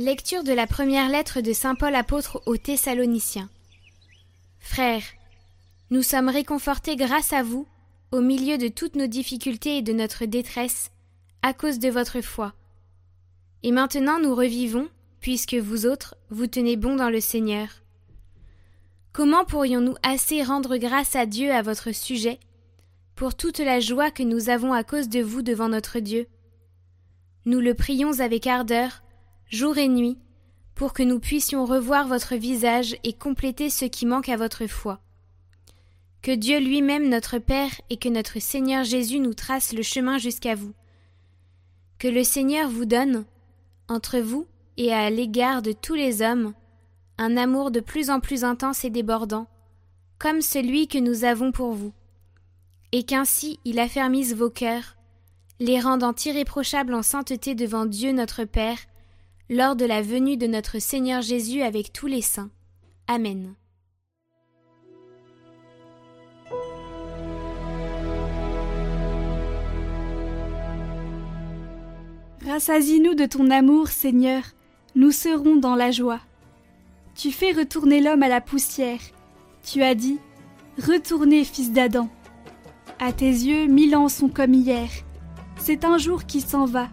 Lecture de la première lettre de Saint Paul apôtre aux Thessaloniciens. Frères, nous sommes réconfortés grâce à vous, au milieu de toutes nos difficultés et de notre détresse, à cause de votre foi. Et maintenant nous revivons, puisque vous autres, vous tenez bon dans le Seigneur. Comment pourrions-nous assez rendre grâce à Dieu à votre sujet, pour toute la joie que nous avons à cause de vous devant notre Dieu? Nous le prions avec ardeur, jour et nuit, pour que nous puissions revoir votre visage et compléter ce qui manque à votre foi. Que Dieu lui-même notre Père et que notre Seigneur Jésus nous trace le chemin jusqu'à vous. Que le Seigneur vous donne, entre vous et à l'égard de tous les hommes, un amour de plus en plus intense et débordant, comme celui que nous avons pour vous, et qu'ainsi il affermisse vos cœurs, les rendant irréprochables en sainteté devant Dieu notre Père, lors de la venue de notre Seigneur Jésus avec tous les saints. Amen. Rassasie-nous de ton amour, Seigneur, nous serons dans la joie. Tu fais retourner l'homme à la poussière. Tu as dit Retournez, fils d'Adam. À tes yeux, mille ans sont comme hier. C'est un jour qui s'en va,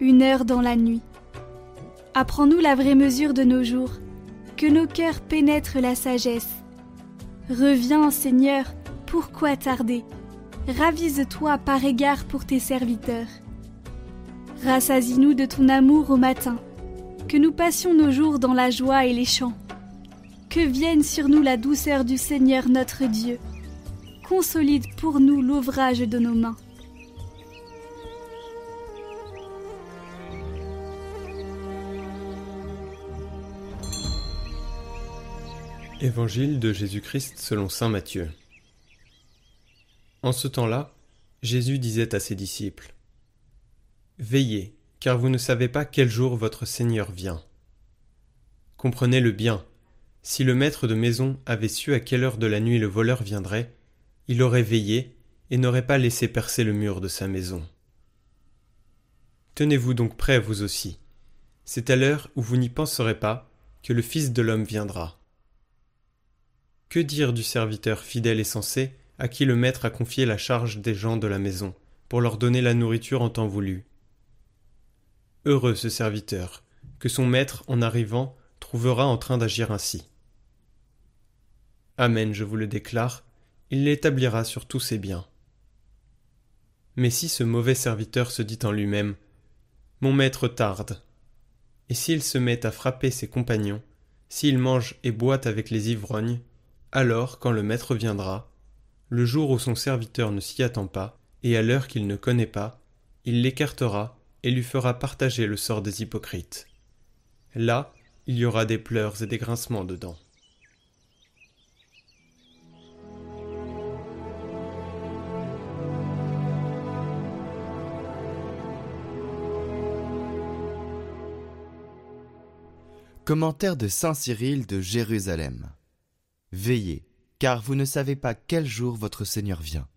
une heure dans la nuit. Apprends-nous la vraie mesure de nos jours, que nos cœurs pénètrent la sagesse. Reviens, Seigneur, pourquoi tarder? Ravise-toi par égard pour tes serviteurs. Rassasie-nous de ton amour au matin, que nous passions nos jours dans la joie et les chants. Que vienne sur nous la douceur du Seigneur notre Dieu. Consolide pour nous l'ouvrage de nos mains. Évangile de Jésus-Christ selon Saint Matthieu. En ce temps-là, Jésus disait à ses disciples Veillez, car vous ne savez pas quel jour votre Seigneur vient. Comprenez-le bien. Si le maître de maison avait su à quelle heure de la nuit le voleur viendrait, il aurait veillé et n'aurait pas laissé percer le mur de sa maison. Tenez-vous donc prêts vous aussi. C'est à l'heure où vous n'y penserez pas que le Fils de l'homme viendra. Que dire du serviteur fidèle et sensé à qui le maître a confié la charge des gens de la maison, pour leur donner la nourriture en temps voulu? Heureux ce serviteur, que son maître, en arrivant, trouvera en train d'agir ainsi. Amen, je vous le déclare, il l'établira sur tous ses biens. Mais si ce mauvais serviteur se dit en lui-même Mon maître tarde, et s'il se met à frapper ses compagnons, s'il mange et boit avec les ivrognes, alors, quand le maître viendra, le jour où son serviteur ne s'y attend pas, et à l'heure qu'il ne connaît pas, il l'écartera et lui fera partager le sort des hypocrites. Là, il y aura des pleurs et des grincements dedans. Commentaire de Saint Cyril de Jérusalem. Veillez, car vous ne savez pas quel jour votre Seigneur vient.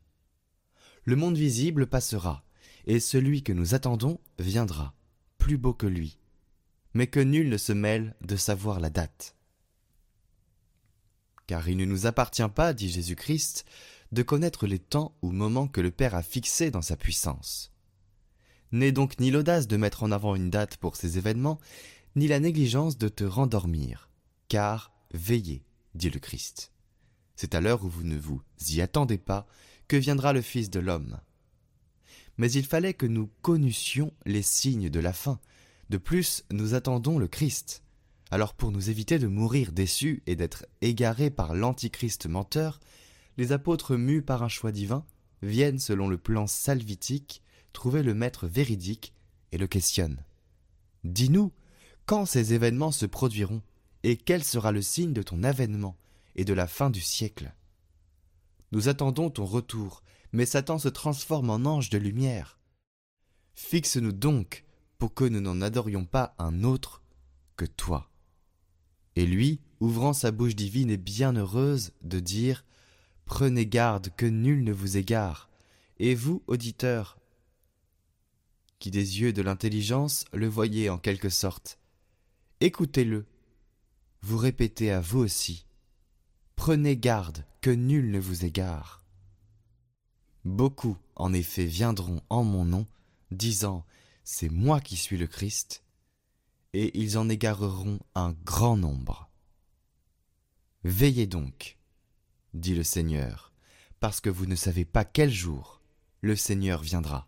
Le monde visible passera, et celui que nous attendons viendra, plus beau que lui, mais que nul ne se mêle de savoir la date. Car il ne nous appartient pas, dit Jésus-Christ, de connaître les temps ou moments que le Père a fixés dans sa puissance. N'est donc ni l'audace de mettre en avant une date pour ces événements, ni la négligence de te rendormir, car veillez, dit le Christ. C'est à l'heure où vous ne vous y attendez pas que viendra le Fils de l'homme. Mais il fallait que nous connussions les signes de la fin. De plus, nous attendons le Christ. Alors pour nous éviter de mourir déçus et d'être égarés par l'antichrist menteur, les apôtres mus par un choix divin viennent selon le plan salvitique trouver le maître véridique et le questionnent. Dis-nous, quand ces événements se produiront? Et quel sera le signe de ton avènement et de la fin du siècle? Nous attendons ton retour, mais Satan se transforme en ange de lumière. Fixe-nous donc pour que nous n'en adorions pas un autre que toi. Et lui, ouvrant sa bouche divine et bienheureuse, de dire Prenez garde que nul ne vous égare, et vous, auditeurs, qui des yeux de l'intelligence le voyez en quelque sorte, Écoutez-le. Vous répétez à vous aussi. Prenez garde que nul ne vous égare. Beaucoup, en effet, viendront en mon nom, disant C'est moi qui suis le Christ, et ils en égareront un grand nombre. Veillez donc, dit le Seigneur, parce que vous ne savez pas quel jour le Seigneur viendra.